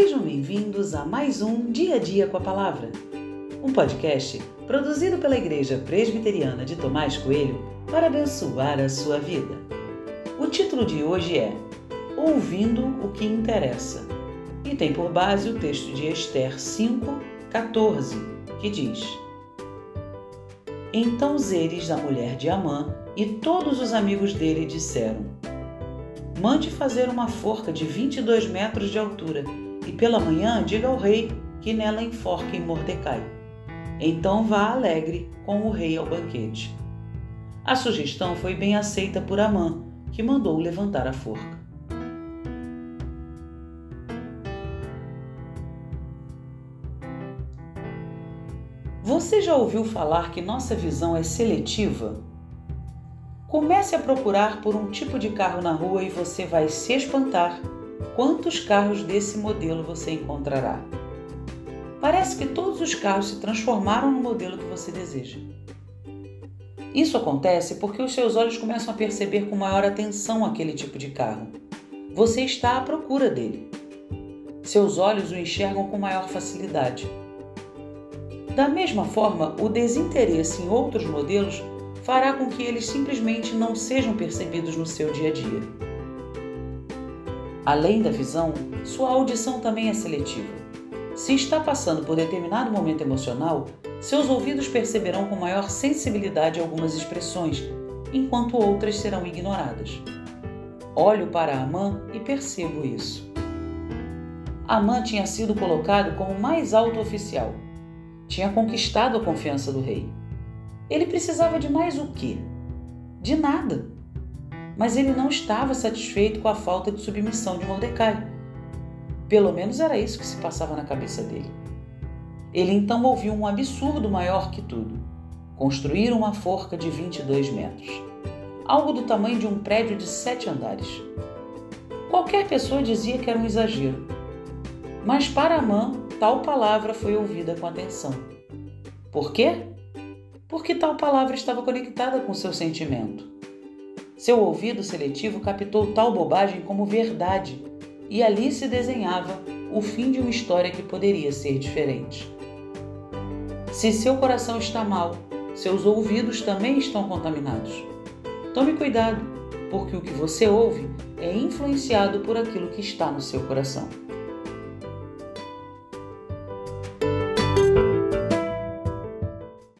Sejam bem-vindos a mais um Dia a Dia com a Palavra, um podcast produzido pela Igreja Presbiteriana de Tomás Coelho para abençoar a sua vida. O título de hoje é Ouvindo o que Interessa e tem por base o texto de Esther 5, 14, que diz: Então Zeres, a mulher de Amã, e todos os amigos dele disseram: Mande fazer uma forca de 22 metros de altura e pela manhã diga ao rei que nela enforquem Mordecai. Então vá alegre com o rei ao banquete. A sugestão foi bem aceita por Amã, que mandou levantar a forca. Você já ouviu falar que nossa visão é seletiva? Comece a procurar por um tipo de carro na rua e você vai se espantar quantos carros desse modelo você encontrará. Parece que todos os carros se transformaram no modelo que você deseja. Isso acontece porque os seus olhos começam a perceber com maior atenção aquele tipo de carro. Você está à procura dele. Seus olhos o enxergam com maior facilidade. Da mesma forma, o desinteresse em outros modelos fará com que eles simplesmente não sejam percebidos no seu dia a dia. Além da visão, sua audição também é seletiva. Se está passando por determinado momento emocional, seus ouvidos perceberão com maior sensibilidade algumas expressões, enquanto outras serão ignoradas. Olho para Amã e percebo isso. Amã tinha sido colocado como mais alto oficial. Tinha conquistado a confiança do rei. Ele precisava de mais o quê? De nada. Mas ele não estava satisfeito com a falta de submissão de Mordecai. Pelo menos era isso que se passava na cabeça dele. Ele então ouviu um absurdo maior que tudo: construir uma forca de 22 metros, algo do tamanho de um prédio de sete andares. Qualquer pessoa dizia que era um exagero, mas para Amã tal palavra foi ouvida com atenção. Por quê? porque tal palavra estava conectada com seu sentimento. Seu ouvido seletivo captou tal bobagem como verdade, e ali se desenhava o fim de uma história que poderia ser diferente. Se seu coração está mal, seus ouvidos também estão contaminados. Tome cuidado, porque o que você ouve é influenciado por aquilo que está no seu coração.